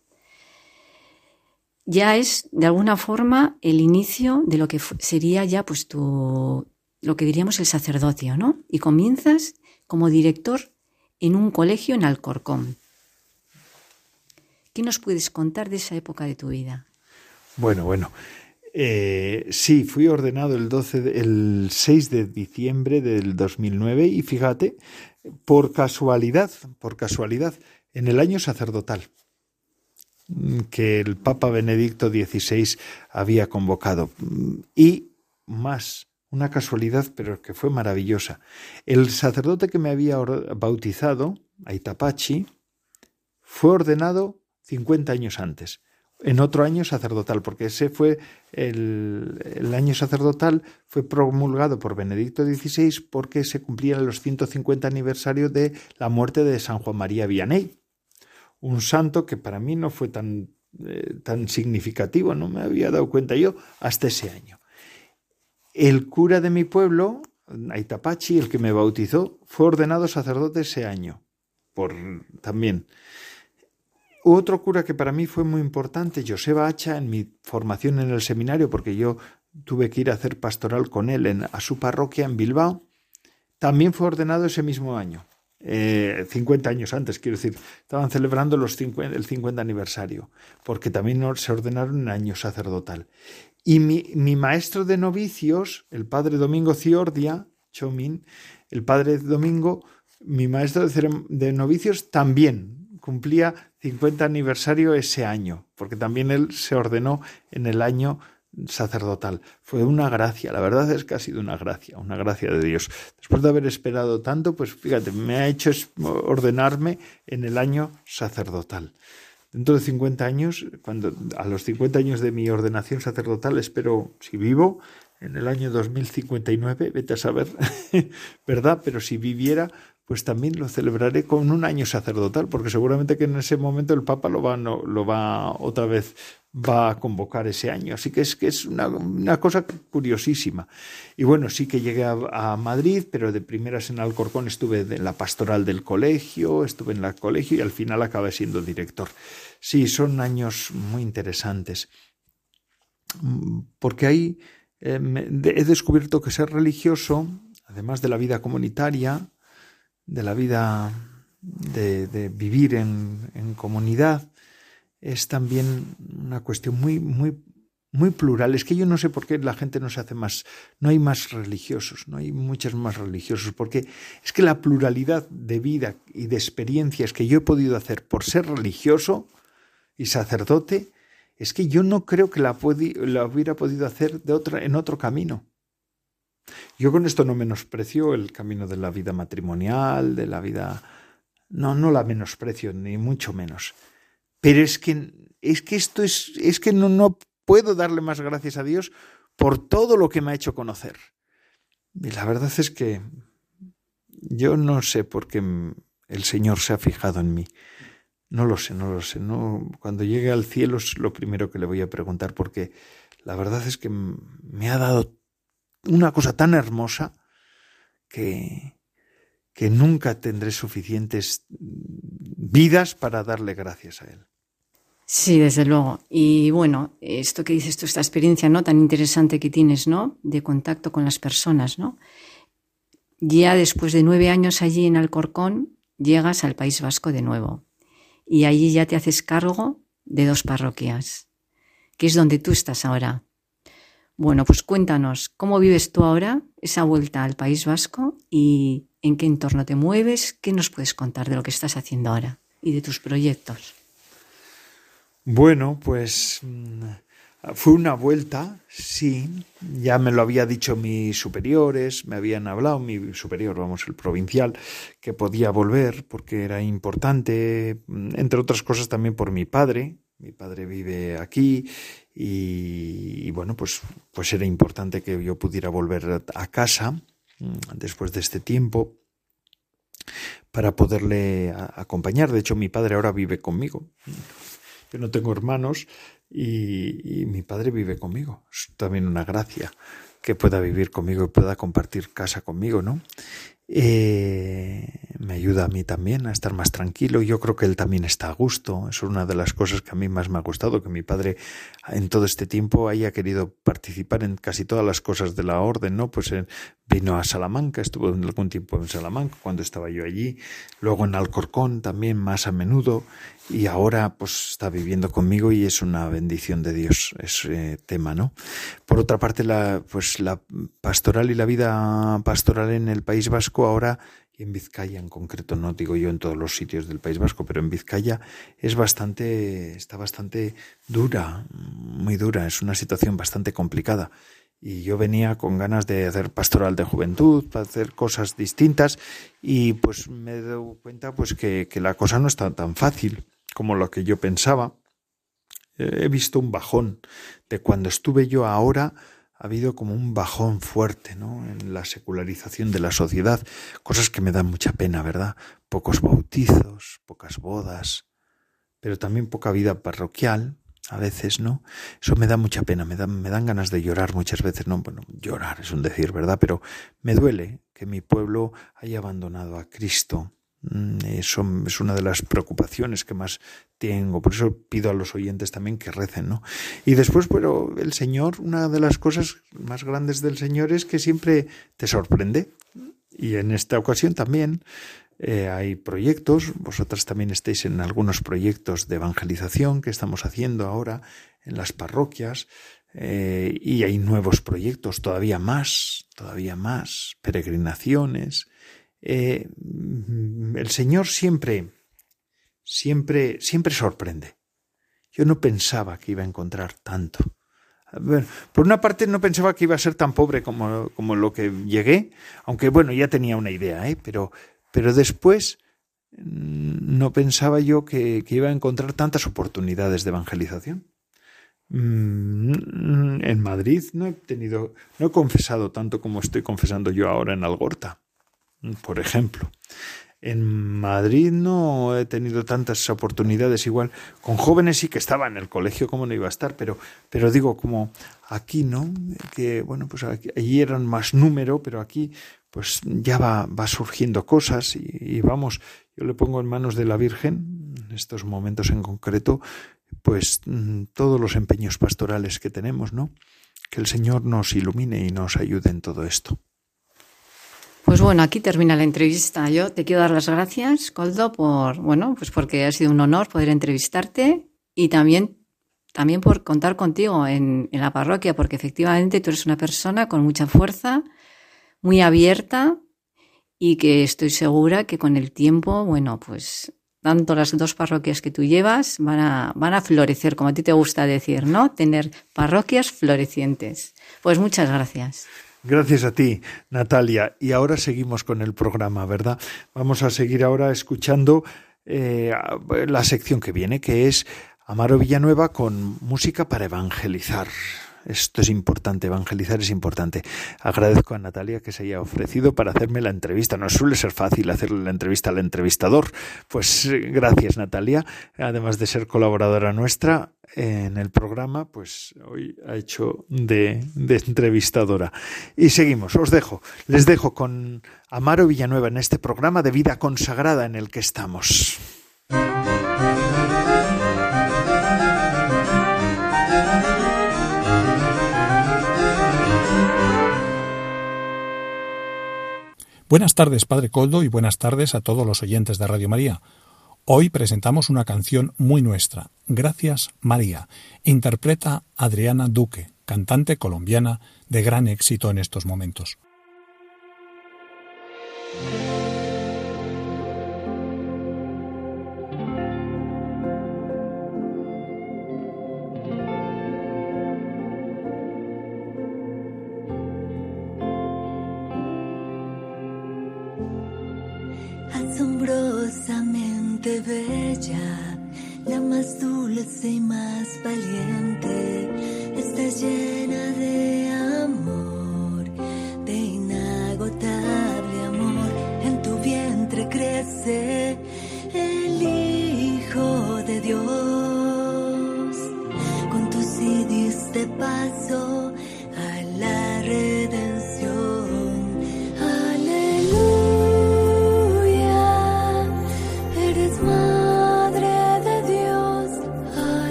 Ya es, de alguna forma, el inicio de lo que sería ya, pues, tu, lo que diríamos el sacerdocio, ¿no? Y comienzas como director en un colegio en Alcorcón. ¿Qué nos puedes contar de esa época de tu vida? Bueno, bueno. Eh, sí, fui ordenado el, 12 el 6 de diciembre del 2009 y fíjate, por casualidad, por casualidad, en el año sacerdotal que el Papa Benedicto XVI había convocado. Y más, una casualidad, pero que fue maravillosa. El sacerdote que me había bautizado, Aitapachi, fue ordenado 50 años antes, en otro año sacerdotal, porque ese fue el, año sacerdotal, fue promulgado por Benedicto XVI porque se cumplían los 150 aniversarios de la muerte de San Juan María Vianney, un santo que para mí no fue tan, eh, tan significativo, no me había dado cuenta yo hasta ese año. El cura de mi pueblo, Aitapachi, el que me bautizó, fue ordenado sacerdote ese año. Por también. Otro cura que para mí fue muy importante, Joseba Hacha, en mi formación en el seminario, porque yo tuve que ir a hacer pastoral con él en, a su parroquia en Bilbao, también fue ordenado ese mismo año. Eh, 50 años antes, quiero decir, estaban celebrando los el 50 aniversario, porque también se ordenaron en año sacerdotal. Y mi, mi maestro de novicios, el padre Domingo Ciordia, Chomin, el padre Domingo, mi maestro de, de novicios también cumplía 50 aniversario ese año, porque también él se ordenó en el año sacerdotal. Fue una gracia, la verdad es que ha sido una gracia, una gracia de Dios. Después de haber esperado tanto, pues fíjate, me ha hecho ordenarme en el año sacerdotal. Dentro de 50 años, cuando a los 50 años de mi ordenación sacerdotal, espero, si vivo, en el año 2059, vete a saber, ¿verdad? Pero si viviera, pues también lo celebraré con un año sacerdotal, porque seguramente que en ese momento el Papa lo va, no, lo va otra vez va a convocar ese año. Así que es que es una, una cosa curiosísima. Y bueno, sí que llegué a, Madrid, pero de primeras en Alcorcón estuve en la pastoral del colegio, estuve en el colegio y al final acabé siendo director. Sí, son años muy interesantes. Porque ahí eh, he descubierto que ser religioso, además de la vida comunitaria, de la vida de, vivir en, en comunidad, es también una cuestión muy, muy, muy plural. Es que yo no sé por qué la gente no se hace más, no hay más religiosos, no hay muchos más religiosos, porque es que la pluralidad de vida y de experiencias que yo he podido hacer por ser religioso y sacerdote, es que yo no creo que la, la hubiera podido hacer de otra, en otro camino. Yo con esto no menosprecio el camino de la vida matrimonial, de la vida... No, no la menosprecio, ni mucho menos. Pero es que, es que esto es, es que no, no puedo darle más gracias a Dios por todo lo que me ha hecho conocer. Y la verdad es que yo no sé por qué el Señor se ha fijado en mí. No lo sé, no lo sé. Cuando llegue al cielo es lo primero que le voy a preguntar porque la verdad es que me ha dado una cosa tan hermosa que, que nunca tendré suficientes vidas para darle gracias a Él. Sí, desde luego. Y bueno, esto que dices tú, esta experiencia no tan interesante que tienes, ¿no? De contacto con las personas, ¿no? Ya después de nueve años allí en Alcorcón, llegas al País Vasco de nuevo. Y allí ya te haces cargo de dos parroquias, que es donde tú estás ahora. Bueno, pues cuéntanos, ¿cómo vives tú ahora esa vuelta al País Vasco y en qué entorno te mueves? ¿Qué nos puedes contar de lo que estás haciendo ahora y de tus proyectos? Bueno, pues mm, fue una vuelta, sí, ya me lo había dicho mis superiores, me habían hablado, mi superior, vamos, el provincial, que podía volver porque era importante, mm, entre otras cosas también por mi padre, mi padre vive aquí y, bueno, pues, pues era importante que yo pudiera volver a casa mm, después de este tiempo para poderle acompañar. De hecho, mi padre ahora vive conmigo. Yo no tengo hermanos y, mi padre vive conmigo. Es también una gracia que pueda vivir conmigo y pueda compartir casa conmigo, ¿no? Eh, me ayuda a mí también a estar más tranquilo. Yo creo que él también está a gusto. Es una de las cosas que a mí más me ha gustado, que mi padre en todo este tiempo haya querido participar en casi todas las cosas de la orden, ¿no? Pues vino a Salamanca, estuvo algún tiempo en Salamanca cuando estaba yo allí, luego en Alcorcón también más a menudo y ahora pues está viviendo conmigo y es una bendición de Dios ese tema, ¿no? Por otra parte, la, pues la pastoral y la vida pastoral en el País Vasco ahora y en Vizcaya en concreto, no digo yo en todos los sitios del País Vasco, pero en Vizcaya es bastante, está bastante dura, muy dura, es una situación bastante complicada. Y yo venía con ganas de hacer pastoral de juventud, para hacer cosas distintas, y pues me dado cuenta pues que, que la cosa no está tan fácil como lo que yo pensaba. He visto un bajón de cuando estuve yo ahora ha habido como un bajón fuerte ¿no? en la secularización de la sociedad, cosas que me dan mucha pena, ¿verdad? Pocos bautizos, pocas bodas, pero también poca vida parroquial, a veces, ¿no? Eso me da mucha pena, me dan, me dan ganas de llorar muchas veces, no, bueno, llorar es un decir, ¿verdad? Pero me duele que mi pueblo haya abandonado a Cristo eso es una de las preocupaciones que más tengo. Por eso pido a los oyentes también que recen, ¿no? Y después, pero el Señor, una de las cosas más grandes del Señor es que siempre te sorprende. Y en esta ocasión también eh, hay proyectos. Vosotras también estáis en algunos proyectos de evangelización que estamos haciendo ahora en las parroquias. Eh, y hay nuevos proyectos, todavía más, todavía más, peregrinaciones, eh, el Señor siempre, siempre, siempre sorprende. Yo no pensaba que iba a encontrar tanto. por una parte no pensaba que iba a ser tan pobre como, como lo que llegué, aunque bueno, ya tenía una idea, ¿eh? pero, pero después mm, no pensaba yo que, que, iba a encontrar tantas oportunidades de evangelización. Mm, en Madrid no he tenido, no he confesado tanto como estoy confesando yo ahora en Algorta por ejemplo. En Madrid no he tenido tantas oportunidades igual. Con jóvenes sí que estaba en el colegio, como no iba a estar, pero, pero digo, como aquí, ¿no? Que, bueno, pues allí eran más número, pero aquí pues ya va, va surgiendo cosas y, y, vamos, yo le pongo en manos de la Virgen, en estos momentos en concreto, pues mm, todos los empeños pastorales que tenemos, ¿no? Que el Señor nos ilumine y nos ayude en todo esto. Pues bueno, aquí termina la entrevista. Yo te quiero dar las gracias, Coldo, por, bueno, pues porque ha sido un honor poder entrevistarte y también, también por contar contigo en, la parroquia, porque efectivamente tú eres una persona con mucha fuerza, muy abierta y que estoy segura que con el tiempo, bueno, pues tanto las dos parroquias que tú llevas van a, van a florecer, como a ti te gusta decir, ¿no? Tener parroquias florecientes. Pues muchas gracias. Gracias a ti, Natalia. Y ahora seguimos con el programa, ¿verdad? Vamos a seguir ahora escuchando eh, la sección que viene, que es Amaro Villanueva con música para evangelizar. Esto es importante, evangelizar es importante. Agradezco a Natalia que se haya ofrecido para hacerme la entrevista. No suele ser fácil hacerle la entrevista al entrevistador. Pues eh, gracias, Natalia. Además de ser colaboradora nuestra en el programa, pues hoy ha hecho de, de entrevistadora. Y seguimos, os dejo, les dejo con Amaro Villanueva en este programa de vida consagrada en el que estamos. Buenas tardes, Padre Coldo, y buenas tardes a todos los oyentes de Radio María. Hoy presentamos una canción muy nuestra, Gracias María. Interpreta Adriana Duque, cantante colombiana de gran éxito en estos momentos.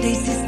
this is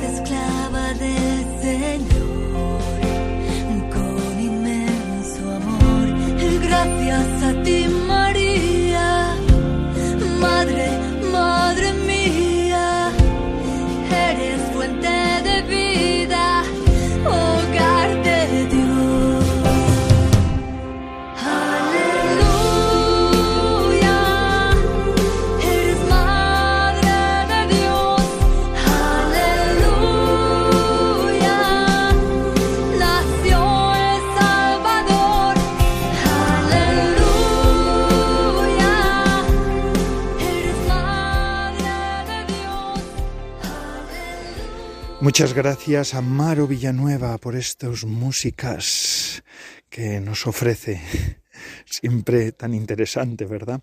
Muchas gracias a Maro Villanueva por estas músicas que nos ofrece. Siempre tan interesante, ¿verdad?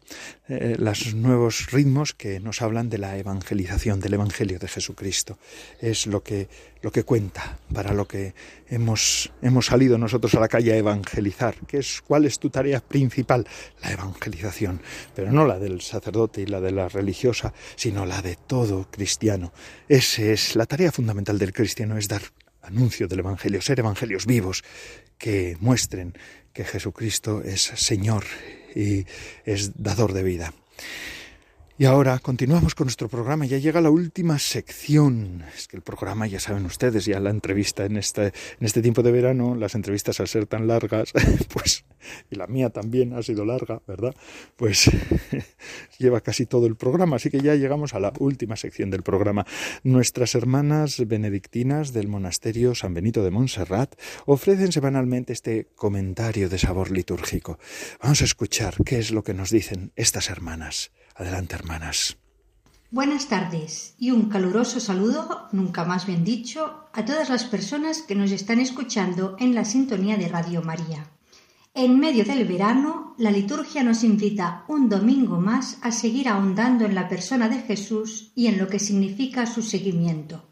Eh, los nuevos ritmos que nos hablan de la evangelización, del Evangelio de Jesucristo. Es lo que, lo que cuenta para lo que hemos, hemos salido nosotros a la calle a evangelizar. ¿Qué es, ¿Cuál es tu tarea principal? La evangelización. Pero no la del sacerdote y la de la religiosa, sino la de todo cristiano. Esa es la tarea fundamental del cristiano, es dar anuncio del Evangelio, ser evangelios vivos que muestren que Jesucristo es Señor y es dador de vida. Y ahora continuamos con nuestro programa. Ya llega la última sección. Es que el programa, ya saben ustedes, ya la entrevista en este, en este tiempo de verano, las entrevistas al ser tan largas, pues, y la mía también ha sido larga, ¿verdad? Pues lleva casi todo el programa. Así que ya llegamos a la última sección del programa. Nuestras hermanas benedictinas del monasterio San Benito de Montserrat ofrecen semanalmente este comentario de sabor litúrgico. Vamos a escuchar qué es lo que nos dicen estas hermanas. Adelante, hermanas. Buenas tardes y un caluroso saludo, nunca más bien dicho, a todas las personas que nos están escuchando en la sintonía de Radio María. En medio del verano, la liturgia nos invita un domingo más a seguir ahondando en la persona de Jesús y en lo que significa su seguimiento.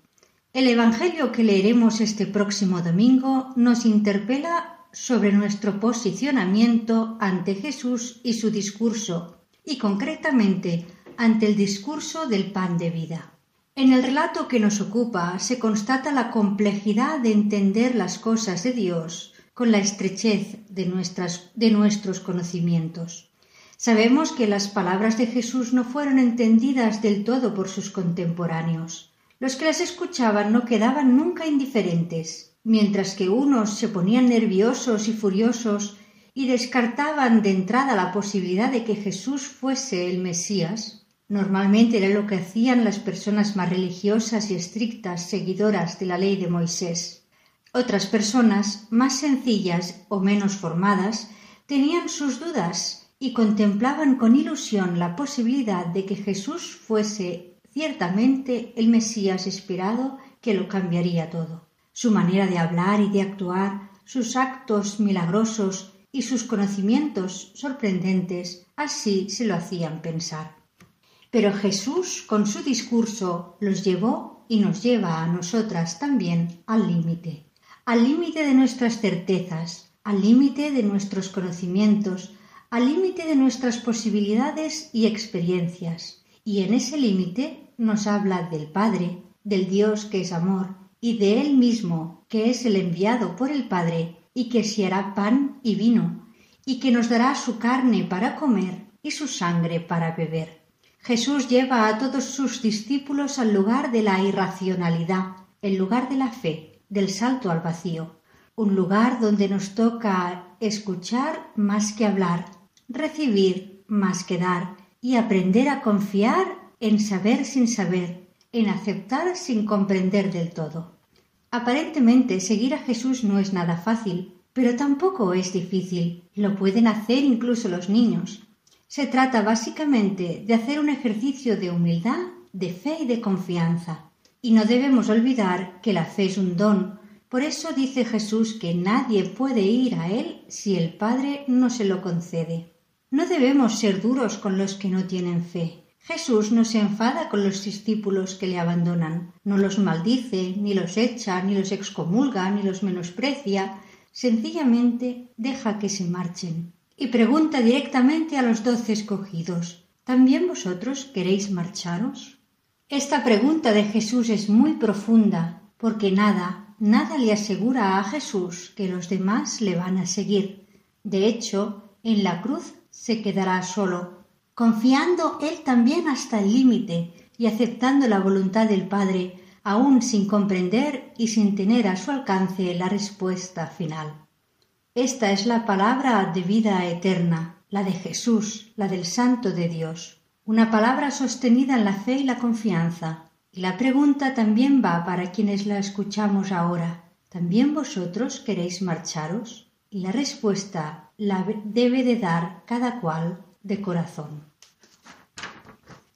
El Evangelio que leeremos este próximo domingo nos interpela sobre nuestro posicionamiento ante Jesús y su discurso, y concretamente ante el discurso del pan de vida. En el relato que nos ocupa se constata la complejidad de entender las cosas de Dios con la estrechez de, nuestras, de nuestros conocimientos. Sabemos que las palabras de Jesús no fueron entendidas del todo por sus contemporáneos. Los que las escuchaban no quedaban nunca indiferentes, mientras que unos se ponían nerviosos y furiosos y descartaban de entrada la posibilidad de que Jesús fuese el Mesías. Normalmente era lo que hacían las personas más religiosas y estrictas seguidoras de la ley de Moisés. Otras personas, más sencillas o menos formadas, tenían sus dudas y contemplaban con ilusión la posibilidad de que Jesús fuese ciertamente el Mesías esperado que lo cambiaría todo. Su manera de hablar y de actuar, sus actos milagrosos y sus conocimientos sorprendentes así se lo hacían pensar. Pero Jesús con su discurso los llevó y nos lleva a nosotras también al límite, al límite de nuestras certezas, al límite de nuestros conocimientos, al límite de nuestras posibilidades y experiencias, y en ese límite nos habla del Padre, del Dios que es amor, y de Él mismo, que es el enviado por el Padre, y que se hará pan y vino, y que nos dará su carne para comer y su sangre para beber. Jesús lleva a todos sus discípulos al lugar de la irracionalidad, el lugar de la fe, del salto al vacío, un lugar donde nos toca escuchar más que hablar, recibir más que dar y aprender a confiar en saber sin saber, en aceptar sin comprender del todo. Aparentemente seguir a Jesús no es nada fácil, pero tampoco es difícil. Lo pueden hacer incluso los niños. Se trata básicamente de hacer un ejercicio de humildad, de fe y de confianza. Y no debemos olvidar que la fe es un don. Por eso dice Jesús que nadie puede ir a Él si el Padre no se lo concede. No debemos ser duros con los que no tienen fe. Jesús no se enfada con los discípulos que le abandonan, no los maldice, ni los echa, ni los excomulga, ni los menosprecia, sencillamente deja que se marchen. Y pregunta directamente a los doce escogidos, ¿también vosotros queréis marcharos? Esta pregunta de Jesús es muy profunda, porque nada, nada le asegura a Jesús que los demás le van a seguir. De hecho, en la cruz se quedará solo, confiando él también hasta el límite y aceptando la voluntad del Padre, aun sin comprender y sin tener a su alcance la respuesta final. Esta es la palabra de vida eterna, la de Jesús, la del Santo de Dios, una palabra sostenida en la fe y la confianza. Y la pregunta también va para quienes la escuchamos ahora. ¿También vosotros queréis marcharos? Y la respuesta la debe de dar cada cual de corazón.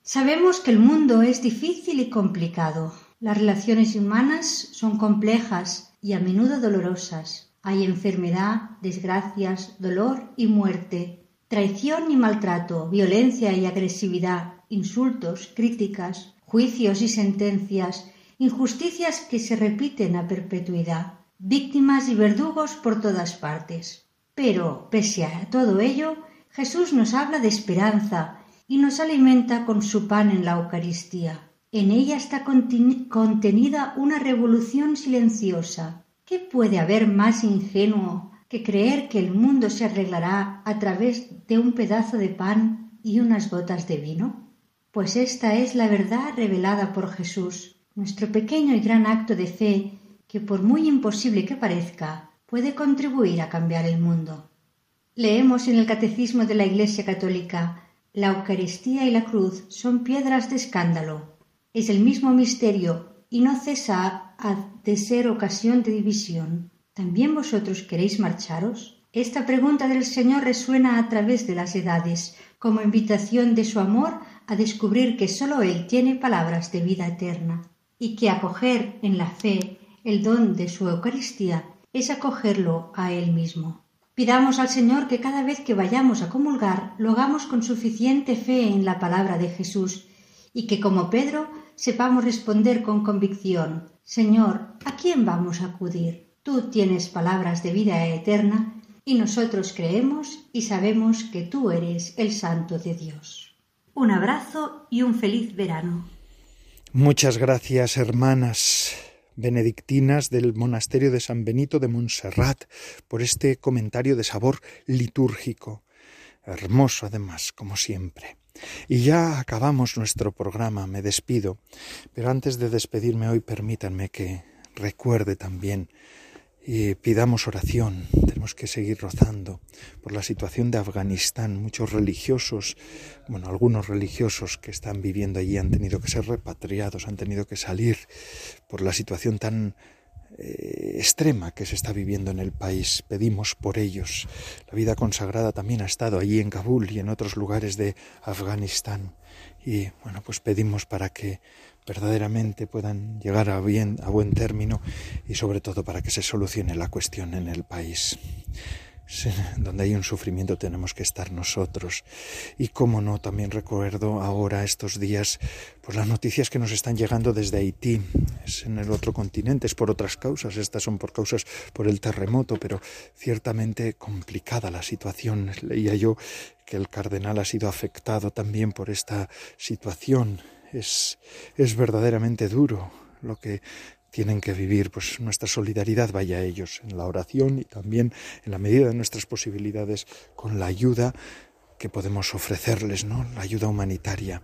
Sabemos que el mundo es difícil y complicado. Las relaciones humanas son complejas y a menudo dolorosas. Hay enfermedad, desgracias, dolor y muerte, traición y maltrato, violencia y agresividad, insultos, críticas, juicios y sentencias, injusticias que se repiten a perpetuidad, víctimas y verdugos por todas partes. Pero, pese a todo ello, Jesús nos habla de esperanza y nos alimenta con su pan en la Eucaristía. En ella está contenida una revolución silenciosa. ¿Qué puede haber más ingenuo que creer que el mundo se arreglará a través de un pedazo de pan y unas gotas de vino? Pues esta es la verdad revelada por Jesús, nuestro pequeño y gran acto de fe, que por muy imposible que parezca, puede contribuir a cambiar el mundo. Leemos en el Catecismo de la Iglesia Católica la Eucaristía y la cruz son piedras de escándalo. Es el mismo misterio y no cesa de ser ocasión de división. ¿También vosotros queréis marcharos? Esta pregunta del Señor resuena a través de las edades, como invitación de su amor a descubrir que sólo Él tiene palabras de vida eterna, y que acoger en la fe el don de su Eucaristía es acogerlo a Él mismo. Pidamos al Señor que cada vez que vayamos a comulgar lo hagamos con suficiente fe en la palabra de Jesús y que como Pedro sepamos responder con convicción Señor, ¿a quién vamos a acudir? Tú tienes palabras de vida eterna y nosotros creemos y sabemos que tú eres el Santo de Dios. Un abrazo y un feliz verano. Muchas gracias, hermanas benedictinas del monasterio de San Benito de Montserrat, por este comentario de sabor litúrgico. Hermoso, además, como siempre. Y ya acabamos nuestro programa, me despido, pero antes de despedirme hoy permítanme que recuerde también y pidamos oración. Tenemos que seguir rozando por la situación de Afganistán. Muchos religiosos, bueno, algunos religiosos que están viviendo allí han tenido que ser repatriados, han tenido que salir por la situación tan eh, extrema que se está viviendo en el país. Pedimos por ellos. La vida consagrada también ha estado allí en Kabul y en otros lugares de Afganistán. Y bueno, pues pedimos para que verdaderamente puedan llegar a, bien, a buen término y sobre todo para que se solucione la cuestión en el país. Donde hay un sufrimiento tenemos que estar nosotros. Y cómo no, también recuerdo ahora estos días pues las noticias que nos están llegando desde Haití. Es en el otro continente, es por otras causas. Estas son por causas por el terremoto, pero ciertamente complicada la situación. Leía yo que el cardenal ha sido afectado también por esta situación es, es verdaderamente duro lo que tienen que vivir, pues nuestra solidaridad vaya a ellos en la oración y también en la medida de nuestras posibilidades con la ayuda que podemos ofrecerles, ¿no? La ayuda humanitaria.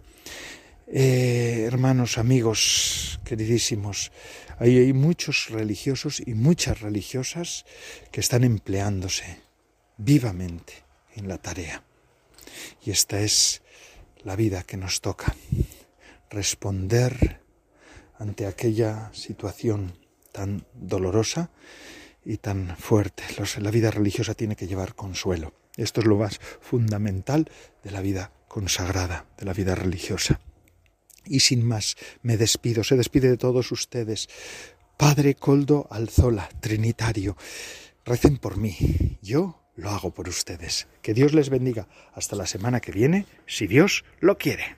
Eh, hermanos, amigos, queridísimos, hay, hay muchos religiosos y muchas religiosas que están empleándose vivamente en la tarea. Y esta es la vida que nos toca responder ante aquella situación tan dolorosa y tan fuerte. La vida religiosa tiene que llevar consuelo. Esto es lo más fundamental de la vida consagrada, de la vida religiosa. Y sin más, me despido, se despide de todos ustedes. Padre Coldo Alzola, Trinitario, recen por mí, yo lo hago por ustedes. Que Dios les bendiga. Hasta la semana que viene, si Dios lo quiere.